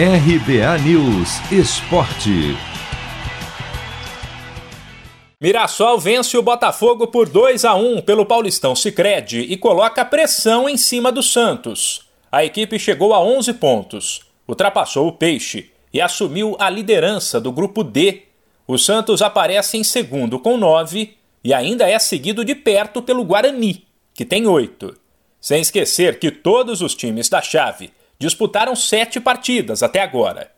RBA News Esporte. Mirassol vence o Botafogo por 2 a 1 pelo Paulistão Sicredi e coloca pressão em cima do Santos. A equipe chegou a 11 pontos, ultrapassou o Peixe e assumiu a liderança do grupo D. O Santos aparece em segundo com 9 e ainda é seguido de perto pelo Guarani, que tem 8. Sem esquecer que todos os times da chave disputaram sete partidas até agora.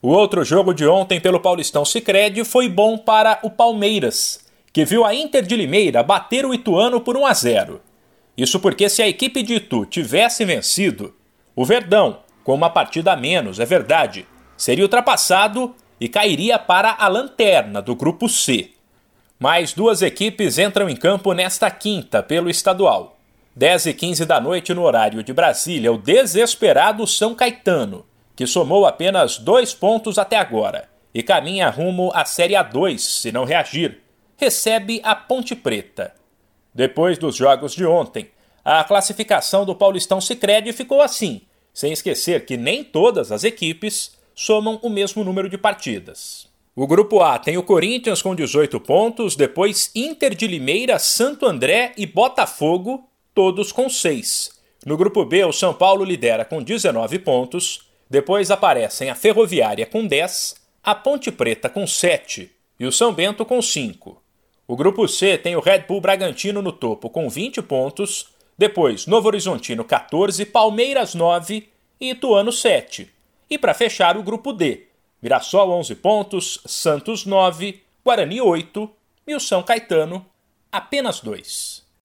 O outro jogo de ontem pelo Paulistão Sicredi foi bom para o Palmeiras, que viu a Inter de Limeira bater o Ituano por 1 a 0. Isso porque se a equipe de Itu tivesse vencido, o Verdão, com uma partida a menos, é verdade, seria ultrapassado e cairia para a lanterna do grupo C. Mais duas equipes entram em campo nesta quinta pelo estadual. 10 e 15 da noite no horário de Brasília, o desesperado São Caetano que somou apenas dois pontos até agora e caminha rumo à Série A2 se não reagir, recebe a Ponte Preta. Depois dos jogos de ontem, a classificação do Paulistão Sicredi ficou assim, sem esquecer que nem todas as equipes somam o mesmo número de partidas. O grupo A tem o Corinthians com 18 pontos, depois Inter de Limeira, Santo André e Botafogo, todos com 6. No grupo B, o São Paulo lidera com 19 pontos, depois aparecem a Ferroviária com 10, a Ponte Preta com 7 e o São Bento com 5. O grupo C tem o Red Bull Bragantino no topo com 20 pontos, depois Novo Horizontino 14, Palmeiras 9 e Ituano 7. E para fechar o grupo D, Mirassol 11 pontos, Santos 9, Guarani 8 e o São Caetano apenas 2.